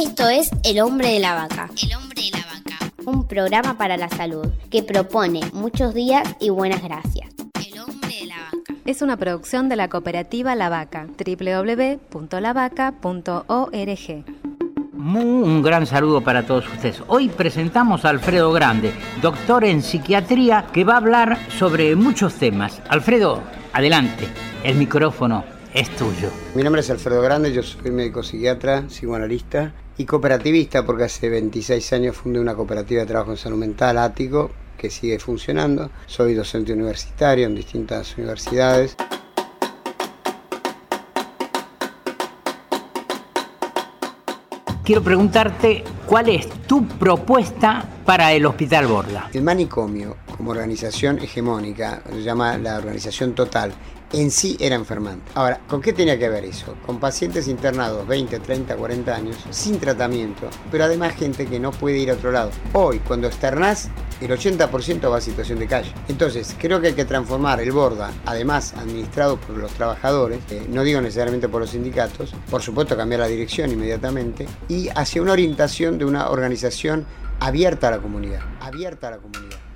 Esto es El hombre de la vaca. El hombre de la vaca. Un programa para la salud que propone muchos días y buenas gracias. El hombre de la vaca. Es una producción de la cooperativa La Vaca, www.lavaca.org. Un gran saludo para todos ustedes. Hoy presentamos a Alfredo Grande, doctor en psiquiatría, que va a hablar sobre muchos temas. Alfredo, adelante, el micrófono es tuyo. Mi nombre es Alfredo Grande, yo soy médico psiquiatra, psicoanalista y cooperativista porque hace 26 años fundé una cooperativa de trabajo en salud mental, Ático, que sigue funcionando. Soy docente universitario en distintas universidades. Quiero preguntarte cuál es tu propuesta para el Hospital Borda. El manicomio, como organización hegemónica, se llama la organización total, en sí era enfermante. Ahora, ¿con qué tenía que ver eso? Con pacientes internados 20, 30, 40 años, sin tratamiento, pero además gente que no puede ir a otro lado. Hoy, cuando externás, el 80% va a situación de calle. Entonces, creo que hay que transformar el Borda, además administrado por los trabajadores, eh, no digo necesariamente por los sindicatos, por supuesto cambiar la dirección inmediatamente, y hacia una orientación de una organización abierta a la comunidad, abierta a la comunidad.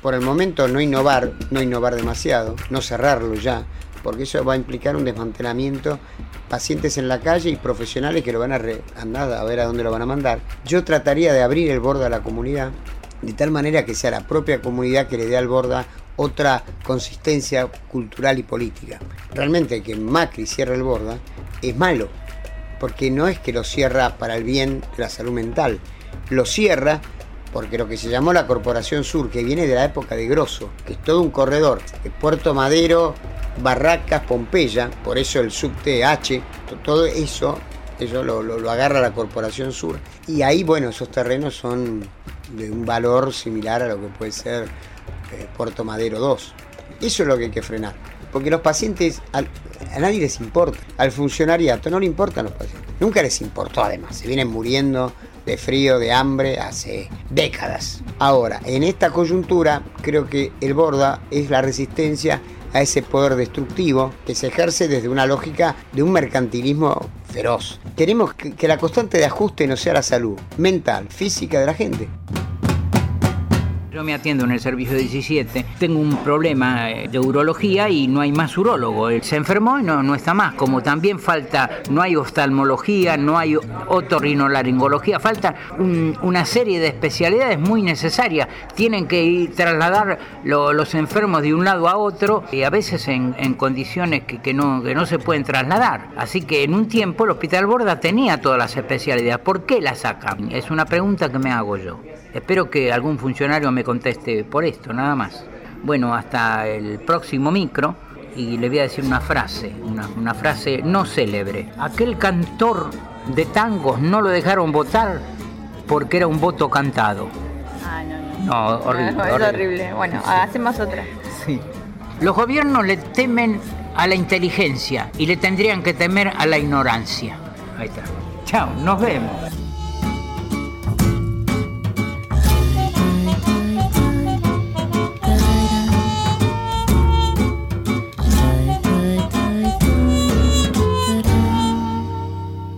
Por el momento no innovar, no innovar demasiado, no cerrarlo ya, porque eso va a implicar un desmantelamiento, pacientes en la calle y profesionales que lo van a andar a ver a dónde lo van a mandar. Yo trataría de abrir el borda a la comunidad, de tal manera que sea la propia comunidad que le dé al borda otra consistencia cultural y política. Realmente que Macri cierre el borda es malo, porque no es que lo cierra para el bien de la salud mental, lo cierra porque lo que se llamó la Corporación Sur, que viene de la época de Grosso, que es todo un corredor, Puerto Madero, Barracas, Pompeya, por eso el subte H, todo eso, eso lo, agarra la Corporación Sur. Y ahí, bueno, esos terrenos son de un valor similar a lo que puede ser eh, Puerto Madero 2. Eso es lo que hay que frenar. Porque los pacientes, a nadie les importa. Al funcionariato no le importan los pacientes. Nunca les importó además. Se vienen muriendo de frío, de hambre, hace décadas. Ahora, en esta coyuntura, creo que el Borda es la resistencia a ese poder destructivo que se ejerce desde una lógica de un mercantilismo feroz. Queremos que la constante de ajuste no sea la salud mental, física de la gente. Yo me atiendo en el servicio 17, tengo un problema eh, de urología y no hay más urólogo. Él se enfermó y no, no está más. Como también falta, no hay oftalmología, no hay otorrinolaringología, falta una serie de especialidades muy necesarias. Tienen que ir, trasladar los enfermos de un lado a otro y a veces en, condiciones que, no, que no se pueden trasladar. Así que en un tiempo el Hospital Borda tenía todas las especialidades. ¿Por qué las sacan? Es una pregunta que me hago yo. Espero que algún funcionario me conteste por esto, nada más. Bueno, hasta el próximo micro y le voy a decir una frase, una, frase no célebre. Aquel cantor de tangos no lo dejaron votar porque era un voto cantado. Ah, no, no. No, horrible. No, es horrible. Bueno, hacemos otra. Sí. Los gobiernos le temen a la inteligencia y le tendrían que temer a la ignorancia. Ahí está. Chao, nos vemos.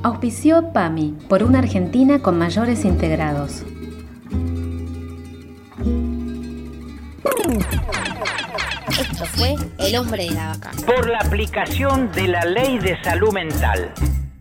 Auspició PAMI por una Argentina con mayores integrados. Esto fue El hombre de la vaca. Por la aplicación de la ley de salud mental.